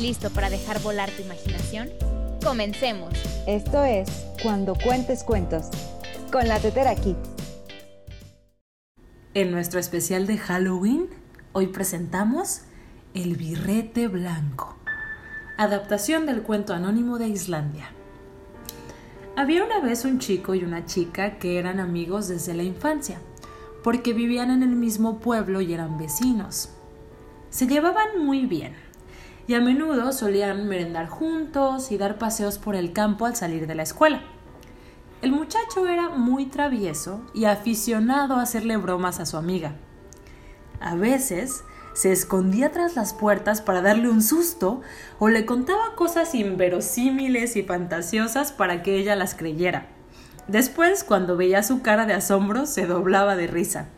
listo para dejar volar tu imaginación? Comencemos. Esto es Cuando Cuentes Cuentos, con la Tetera Kids. En nuestro especial de Halloween, hoy presentamos El Birrete Blanco, adaptación del cuento anónimo de Islandia. Había una vez un chico y una chica que eran amigos desde la infancia, porque vivían en el mismo pueblo y eran vecinos. Se llevaban muy bien y a menudo solían merendar juntos y dar paseos por el campo al salir de la escuela. El muchacho era muy travieso y aficionado a hacerle bromas a su amiga. A veces se escondía tras las puertas para darle un susto o le contaba cosas inverosímiles y fantasiosas para que ella las creyera. Después, cuando veía su cara de asombro, se doblaba de risa.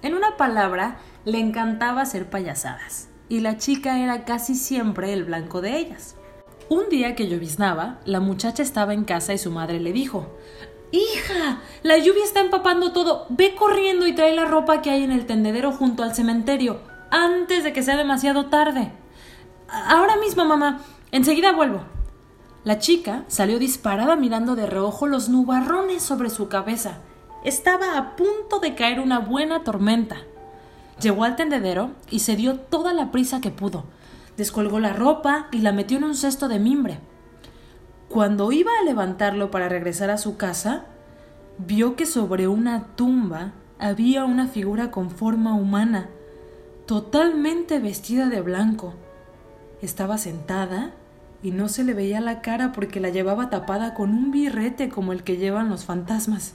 En una palabra, le encantaba hacer payasadas, y la chica era casi siempre el blanco de ellas. Un día que lloviznaba, la muchacha estaba en casa y su madre le dijo Hija, la lluvia está empapando todo. Ve corriendo y trae la ropa que hay en el tendedero junto al cementerio, antes de que sea demasiado tarde. Ahora mismo, mamá. Enseguida vuelvo. La chica salió disparada mirando de reojo los nubarrones sobre su cabeza. Estaba a punto de caer una buena tormenta. Llegó al tendedero y se dio toda la prisa que pudo. Descolgó la ropa y la metió en un cesto de mimbre. Cuando iba a levantarlo para regresar a su casa, vio que sobre una tumba había una figura con forma humana, totalmente vestida de blanco. Estaba sentada y no se le veía la cara porque la llevaba tapada con un birrete como el que llevan los fantasmas.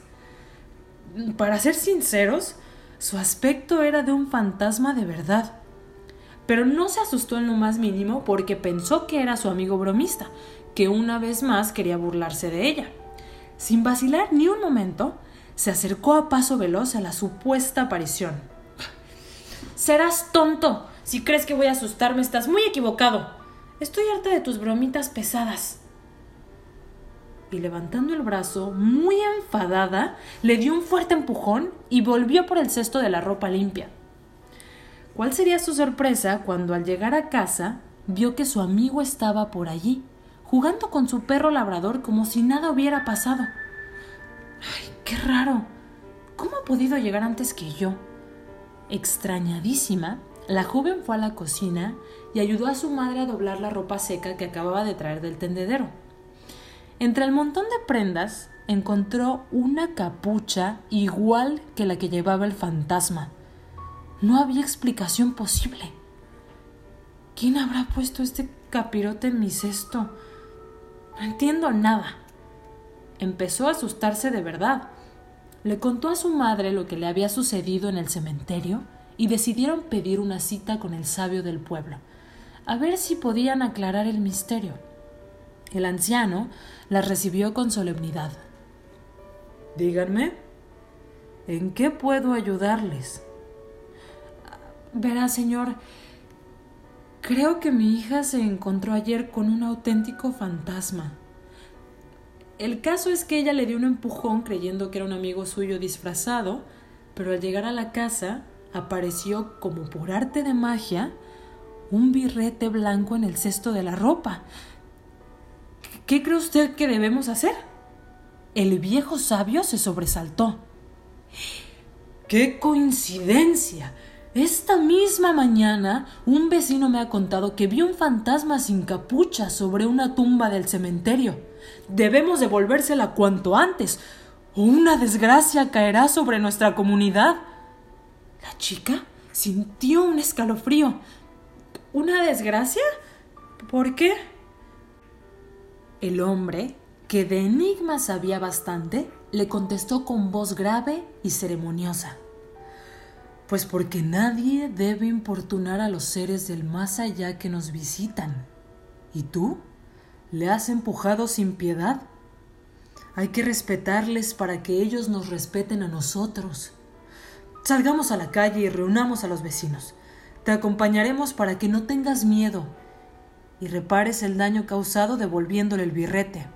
Para ser sinceros, su aspecto era de un fantasma de verdad. Pero no se asustó en lo más mínimo porque pensó que era su amigo bromista, que una vez más quería burlarse de ella. Sin vacilar ni un momento, se acercó a paso veloz a la supuesta aparición. Serás tonto. Si crees que voy a asustarme, estás muy equivocado. Estoy harta de tus bromitas pesadas y levantando el brazo, muy enfadada, le dio un fuerte empujón y volvió por el cesto de la ropa limpia. ¿Cuál sería su sorpresa cuando al llegar a casa vio que su amigo estaba por allí, jugando con su perro labrador como si nada hubiera pasado? ¡Ay, qué raro! ¿Cómo ha podido llegar antes que yo? Extrañadísima, la joven fue a la cocina y ayudó a su madre a doblar la ropa seca que acababa de traer del tendedero. Entre el montón de prendas encontró una capucha igual que la que llevaba el fantasma. No había explicación posible. ¿Quién habrá puesto este capirote en mi cesto? No entiendo nada. Empezó a asustarse de verdad. Le contó a su madre lo que le había sucedido en el cementerio y decidieron pedir una cita con el sabio del pueblo, a ver si podían aclarar el misterio. El anciano las recibió con solemnidad. Díganme, ¿en qué puedo ayudarles? Verá, señor, creo que mi hija se encontró ayer con un auténtico fantasma. El caso es que ella le dio un empujón creyendo que era un amigo suyo disfrazado, pero al llegar a la casa apareció como por arte de magia un birrete blanco en el cesto de la ropa. ¿Qué cree usted que debemos hacer? El viejo sabio se sobresaltó. ¡Qué coincidencia! Esta misma mañana un vecino me ha contado que vio un fantasma sin capucha sobre una tumba del cementerio. Debemos devolvérsela cuanto antes, o una desgracia caerá sobre nuestra comunidad. La chica sintió un escalofrío. ¿Una desgracia? ¿Por qué? El hombre, que de enigmas sabía bastante, le contestó con voz grave y ceremoniosa. Pues porque nadie debe importunar a los seres del más allá que nos visitan. ¿Y tú? ¿Le has empujado sin piedad? Hay que respetarles para que ellos nos respeten a nosotros. Salgamos a la calle y reunamos a los vecinos. Te acompañaremos para que no tengas miedo y repares el daño causado devolviéndole el birrete.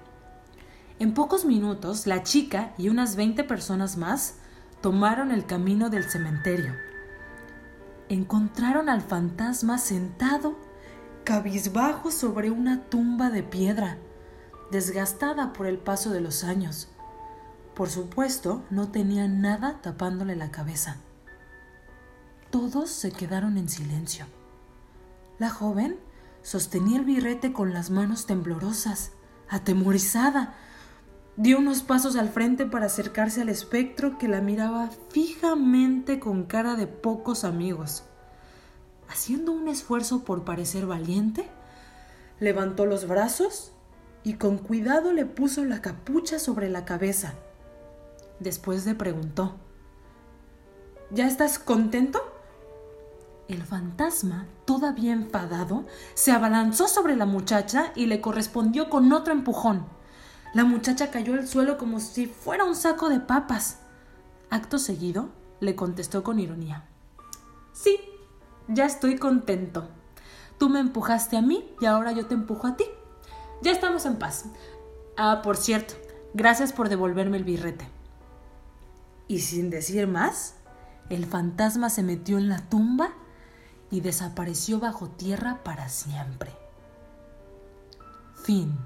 En pocos minutos, la chica y unas veinte personas más tomaron el camino del cementerio. Encontraron al fantasma sentado cabizbajo sobre una tumba de piedra, desgastada por el paso de los años. Por supuesto, no tenía nada tapándole la cabeza. Todos se quedaron en silencio. La joven sostenía el birrete con las manos temblorosas, atemorizada. Dio unos pasos al frente para acercarse al espectro que la miraba fijamente con cara de pocos amigos. Haciendo un esfuerzo por parecer valiente, levantó los brazos y con cuidado le puso la capucha sobre la cabeza. Después le preguntó, ¿Ya estás contento? El fantasma, todavía enfadado, se abalanzó sobre la muchacha y le correspondió con otro empujón. La muchacha cayó al suelo como si fuera un saco de papas. Acto seguido, le contestó con ironía. Sí, ya estoy contento. Tú me empujaste a mí y ahora yo te empujo a ti. Ya estamos en paz. Ah, por cierto, gracias por devolverme el birrete. Y sin decir más, el fantasma se metió en la tumba y desapareció bajo tierra para siempre. Fin.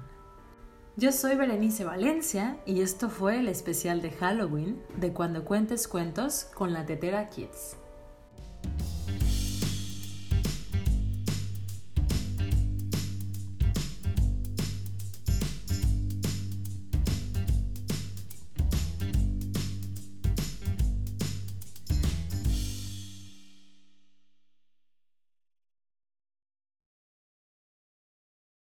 Yo soy Berenice Valencia y esto fue el especial de Halloween de Cuando Cuentes Cuentos con la Tetera Kids.